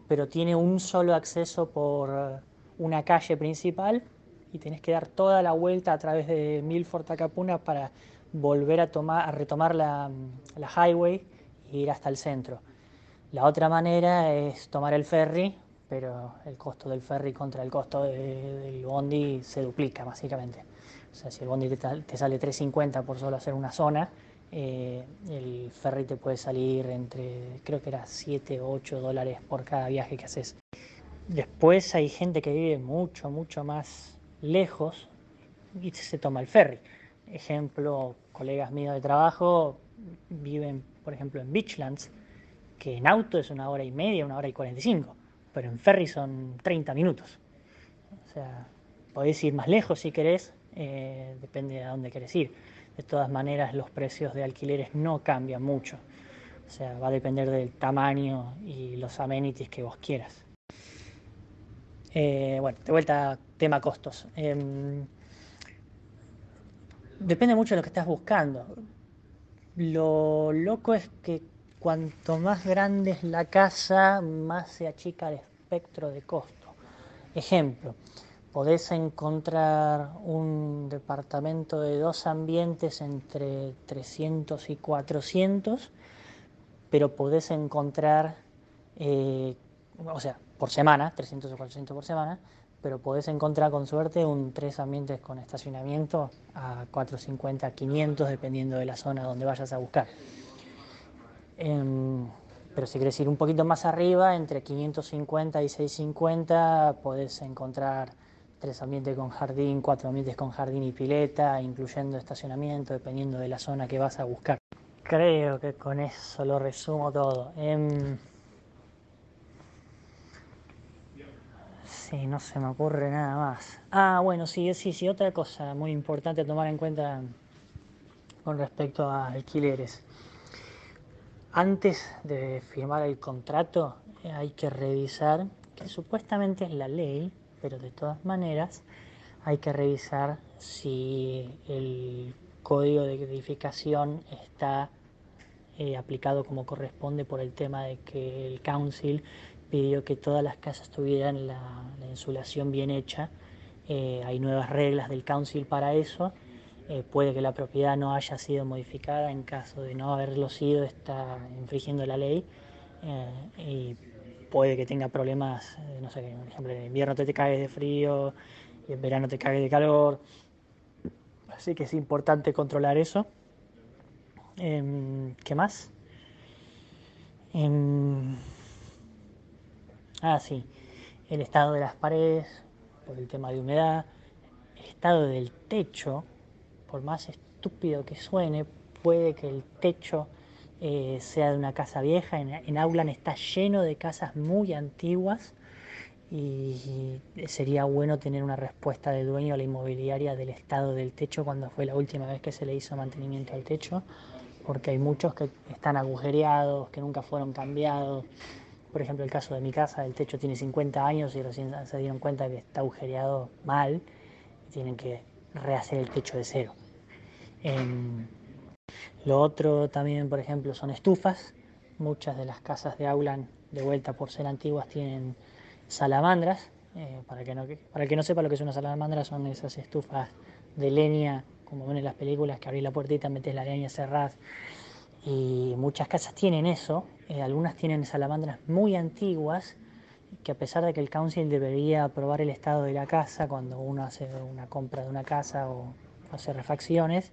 pero tiene un solo acceso por una calle principal y tenés que dar toda la vuelta a través de Milford Takapuna para volver a, tomar, a retomar la, la highway e ir hasta el centro. La otra manera es tomar el ferry, pero el costo del ferry contra el costo de- del bondi se duplica básicamente. O sea, si el bondi te, te sale 3.50 por solo hacer una zona, eh, el ferry te puede salir entre, creo que era 7 o 8 dólares por cada viaje que haces. Después hay gente que vive mucho, mucho más lejos y se toma el ferry. Ejemplo, colegas míos de trabajo viven, por ejemplo, en Beachlands, que en auto es una hora y media, una hora y 45, pero en ferry son 30 minutos. O sea, podéis ir más lejos si querés, eh, depende de a dónde querés ir. De todas maneras, los precios de alquileres no cambian mucho. O sea, va a depender del tamaño y los amenities que vos quieras. Eh, bueno, de vuelta, tema costos. Em, depende mucho de lo que estás buscando. Lo loco es que cuanto más grande es la casa, más se achica el espectro de costo. Ejemplo, podés encontrar un departamento de dos ambientes entre 300 y 400, pero podés encontrar, eh, o sea, por semana, 300 o 400 por semana, pero podés encontrar con suerte un tres ambientes con estacionamiento a 450, 500, dependiendo de la zona donde vayas a buscar. Em, pero si quieres ir un poquito más arriba, entre 550 y 650, podés encontrar tres ambientes con jardín, cuatro ambientes con jardín y pileta, incluyendo estacionamiento, dependiendo de la zona que vas a buscar. Creo que con eso lo resumo todo. Em, sí, no se me ocurre nada más. Ah, bueno, sí, sí, sí, otra cosa muy importante a tomar en cuenta con respecto a alquileres. Antes de firmar el contrato eh, hay que revisar, que supuestamente es la ley, pero de todas maneras hay que revisar si el código de edificación está eh, aplicado como corresponde por el tema de que el council pidió que todas las casas tuvieran la, la insulación bien hecha. Eh, hay nuevas reglas del council para eso. Eh, puede que la propiedad no haya sido modificada en caso de no haberlo sido, está infringiendo la ley eh, y puede que tenga problemas, eh, no sé, por ejemplo, en invierno te, te cagues de frío y en verano te cagues de calor. Así que es importante controlar eso. Em, ¿Qué más? Em, ah, sí, el estado de las paredes por el tema de humedad, el estado del techo, por más estúpido que suene, puede que el techo eh, sea de una casa vieja. En, en está lleno de casas muy antiguas y sería bueno tener una respuesta del dueño a la inmobiliaria del estado del techo cuando fue la última vez que se le hizo mantenimiento al techo, porque hay muchos que están agujereados, que nunca fueron cambiados. Por ejemplo, el caso de mi casa, el techo tiene 50 años y recién se dieron cuenta que está agujereado mal y tienen que rehacer el techo de cero. Em, lo otro también, por ejemplo, son estufas. Muchas de las casas de Auckland, de vuelta por ser antiguas, tienen salamandras. Eh, para, que no, para el que no sepa lo que es una salamandra, son esas estufas de leña, como ven en las películas, que abrís la puertita, metes la leña, cerrás. Y muchas casas tienen eso. Eh, algunas tienen salamandras muy antiguas, que a pesar de que el council debería aprobar el estado de la casa cuando uno hace una compra de una casa o hace refacciones,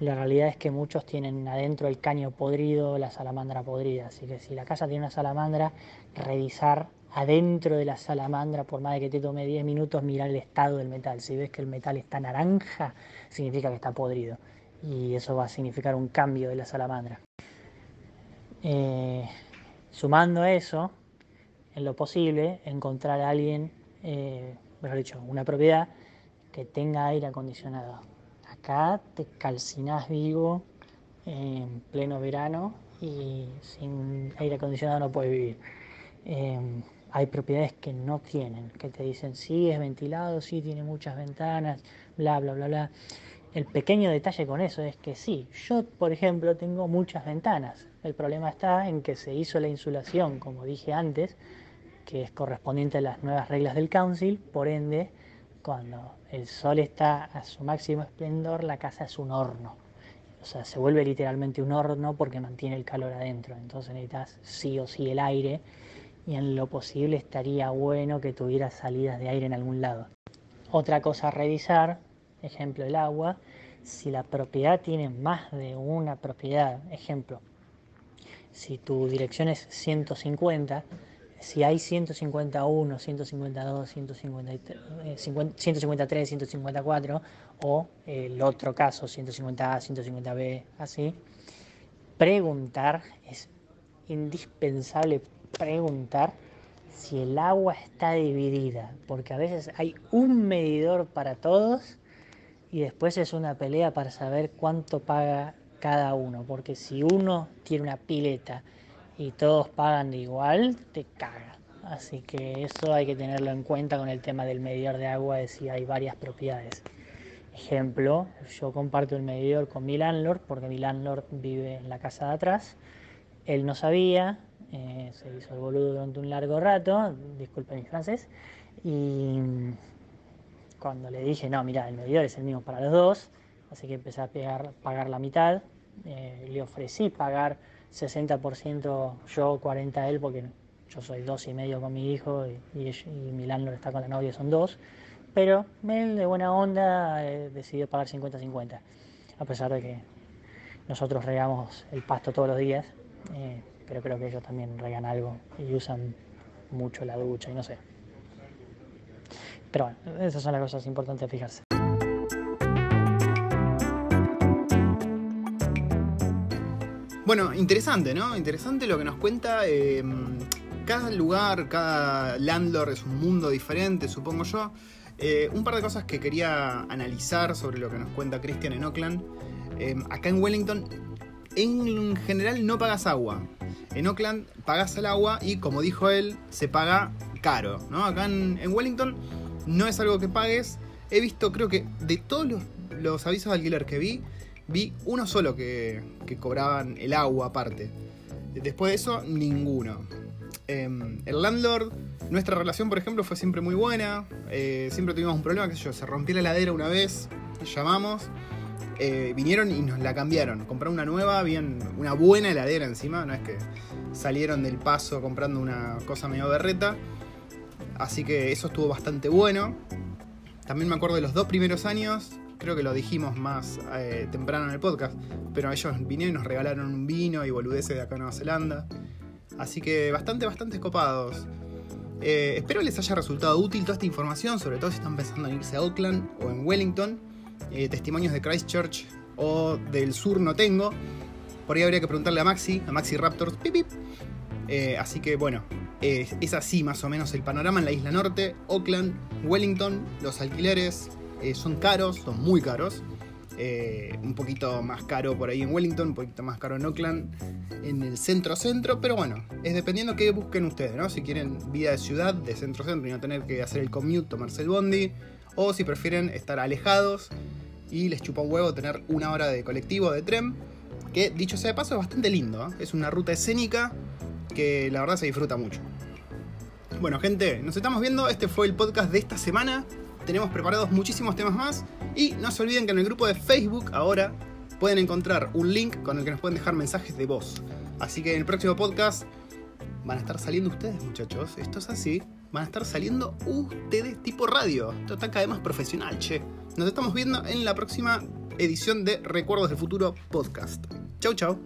la realidad es que muchos tienen adentro el caño podrido, la salamandra podrida. Así que si la casa tiene una salamandra, revisar adentro de la salamandra, por más de que te tome 10 minutos, mirar el estado del metal. Si ves que el metal está naranja, significa que está podrido. y eso va a significar un cambio de la salamandra. Eh, sumando eso, en lo posible, encontrar a alguien, eh, mejor dicho, una propiedad que tenga aire acondicionado. Acá te calcinás vivo en pleno verano y sin aire acondicionado no puedes vivir. Eh, hay propiedades que no tienen, que te dicen sí es ventilado, sí tiene muchas ventanas, bla, bla, bla, bla. El pequeño detalle con eso es que sí, yo por ejemplo tengo muchas ventanas. El problema está en que se hizo la insulación, como dije antes, que es correspondiente a las nuevas reglas del Council, por ende, cuando el sol está a su máximo esplendor, la casa es un horno. O sea, se vuelve literalmente un horno porque mantiene el calor adentro. Entonces necesitas sí o sí el aire y en lo posible estaría bueno que tuviera salidas de aire en algún lado. Otra cosa a revisar, ejemplo el agua, si la propiedad tiene más de una propiedad, ejemplo, si tu dirección es 150, si hay 151, 152, 153, 154 o el otro caso 150A, 150B, así, preguntar es indispensable preguntar si el agua está dividida, porque a veces hay un medidor para todos y después es una pelea para saber cuánto paga cada uno, porque si uno tiene una pileta y todos pagan de igual, te caga. Así que eso hay que tenerlo en cuenta con el tema del medidor de agua, de si hay varias propiedades. Ejemplo, yo comparto el medidor con mi landlord, porque mi landlord vive en la casa de atrás. Él no sabía, eh, se hizo el boludo durante un largo rato, disculpen mi francés, y cuando le dije, no, mira, el medidor es el mismo para los dos, así que empecé a pagar la mitad, eh, le ofrecí pagar 60% yo, 40% él, porque yo soy dos y medio con mi hijo y, y, mi landlord está con la novia, son dos, pero él de buena onda eh, decidió pagar 50-50, a pesar de que nosotros regamos el pasto todos los días pero creo que ellos también regan algo y usan mucho la ducha y no sé. Pero bueno, esas son las cosas importantes de fijarse. Bueno, interesante, ¿no? Interesante lo que nos cuenta. Eh, cada lugar, cada landlord es un mundo diferente, supongo yo. Eh, un par de cosas que quería analizar sobre lo que nos cuenta Christian en Oakland. Eh, acá en Wellington, en general no pagas agua. En Oakland pagas el agua y como dijo él, se paga caro, ¿no? Acá en, Wellington no es algo que pagues. He visto, creo que de todos los, avisos de alquiler que vi, vi uno solo que, cobraban el agua aparte. Después de eso, ninguno. Em, el landlord, nuestra relación, por ejemplo, fue siempre muy buena. Eh, siempre tuvimos un problema, que yo, se rompió la heladera una vez, llamamos eh, vinieron y nos la cambiaron. Compraron una nueva, bien, una buena heladera encima, no es que salieron del paso comprando una cosa medio berreta. Así que eso estuvo bastante bueno. También me acuerdo de los dos primeros años, creo que lo dijimos más eh, temprano en el podcast, pero ellos vinieron y nos regalaron un vino y boludeces de acá en Nueva Zelanda. Así que bastante, bastante copados. Eh, espero les haya resultado útil toda esta información, sobre todo si están pensando en irse a Auckland o en Wellington. Eh, testimonios de Christchurch o del sur no tengo. Por ahí habría que preguntarle a Maxi, a Maxi Raptors. Pip, eh, así que bueno, es así más o menos el panorama en la isla norte. Auckland, Wellington, los alquileres eh, son caros, son muy caros. un poquito más caro por ahí en Wellington, un poquito más caro en Auckland, en el centro-centro, pero bueno, es dependiendo qué busquen ustedes, ¿no? Si quieren vida de ciudad, de centro-centro y no tener que hacer el commute, tomarse el bondi, o si prefieren estar alejados y les chupa un huevo tener una hora de colectivo de tren, que dicho sea de paso es bastante lindo, ¿eh? es una ruta escénica que la verdad se disfruta mucho. Bueno gente, nos estamos viendo, este fue el podcast de esta semana, tenemos preparados muchísimos temas más y no se olviden que en el grupo de Facebook ahora pueden encontrar un link con el que nos pueden dejar mensajes de voz. Así que en el próximo podcast van a estar saliendo ustedes muchachos, esto es así van a estar saliendo ustedes tipo radio. Esto está cada vez más profesional, che. Nos estamos viendo en la próxima edición de Recuerdos del Futuro podcast. Chau, chau.